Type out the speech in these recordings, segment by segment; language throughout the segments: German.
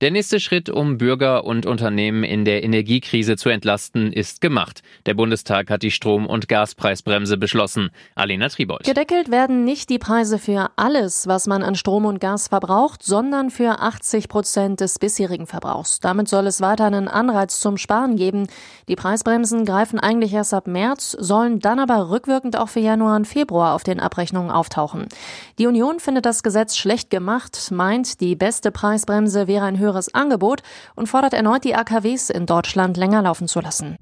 Der nächste Schritt, um Bürger und Unternehmen in der Energiekrise zu entlasten, ist gemacht. Der Bundestag hat die Strom- und Gaspreisbremse beschlossen. Alena Tribold. Gedeckelt werden nicht die Preise für alles, was man an Strom und Gas verbraucht, sondern für 80 Prozent des bisherigen Verbrauchs. Damit soll es weiter einen Anreiz zum Sparen geben. Die Preisbremsen greifen eigentlich erst ab März, sollen dann aber rückwirkend auch für Januar und Februar auf den Abrechnungen auftauchen. Die Union findet das Gesetz schlecht gemacht, meint, die beste Preisbremse wäre ein höherer höheres Angebot und fordert erneut die AKWs in Deutschland länger laufen zu lassen.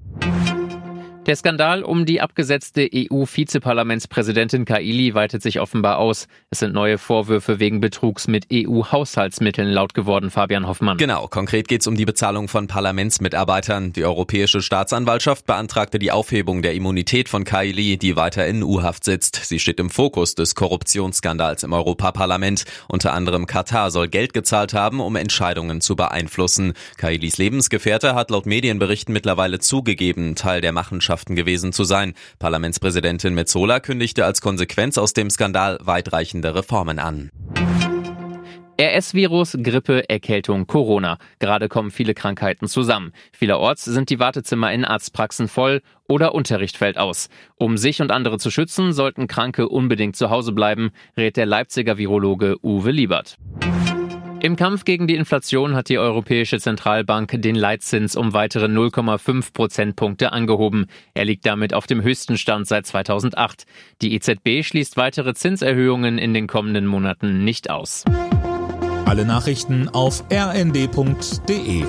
Der Skandal um die abgesetzte EU-Vizeparlamentspräsidentin Kaili weitet sich offenbar aus. Es sind neue Vorwürfe wegen Betrugs mit EU-Haushaltsmitteln laut geworden, Fabian Hoffmann. Genau, konkret geht es um die Bezahlung von Parlamentsmitarbeitern. Die Europäische Staatsanwaltschaft beantragte die Aufhebung der Immunität von Kaili, die weiter in U-Haft sitzt. Sie steht im Fokus des Korruptionsskandals im Europaparlament. Unter anderem Katar soll Geld gezahlt haben, um Entscheidungen zu beeinflussen. Kailis Lebensgefährte hat laut Medienberichten mittlerweile zugegeben, Teil der Machenschaften Machenschaften gewesen zu sein. Parlamentspräsidentin Metzola kündigte als Konsequenz aus dem Skandal weitreichende Reformen an. RS-Virus, Grippe, Erkältung, Corona. Gerade kommen viele Krankheiten zusammen. Vielerorts sind die Wartezimmer in Arztpraxen voll oder Unterricht fällt aus. Um sich und andere zu schützen, sollten Kranke unbedingt zu Hause bleiben, rät der Leipziger Virologe Uwe Liebert. Im Kampf gegen die Inflation hat die Europäische Zentralbank den Leitzins um weitere 0,5 Prozentpunkte angehoben. Er liegt damit auf dem höchsten Stand seit 2008. Die EZB schließt weitere Zinserhöhungen in den kommenden Monaten nicht aus. Alle Nachrichten auf rnd.de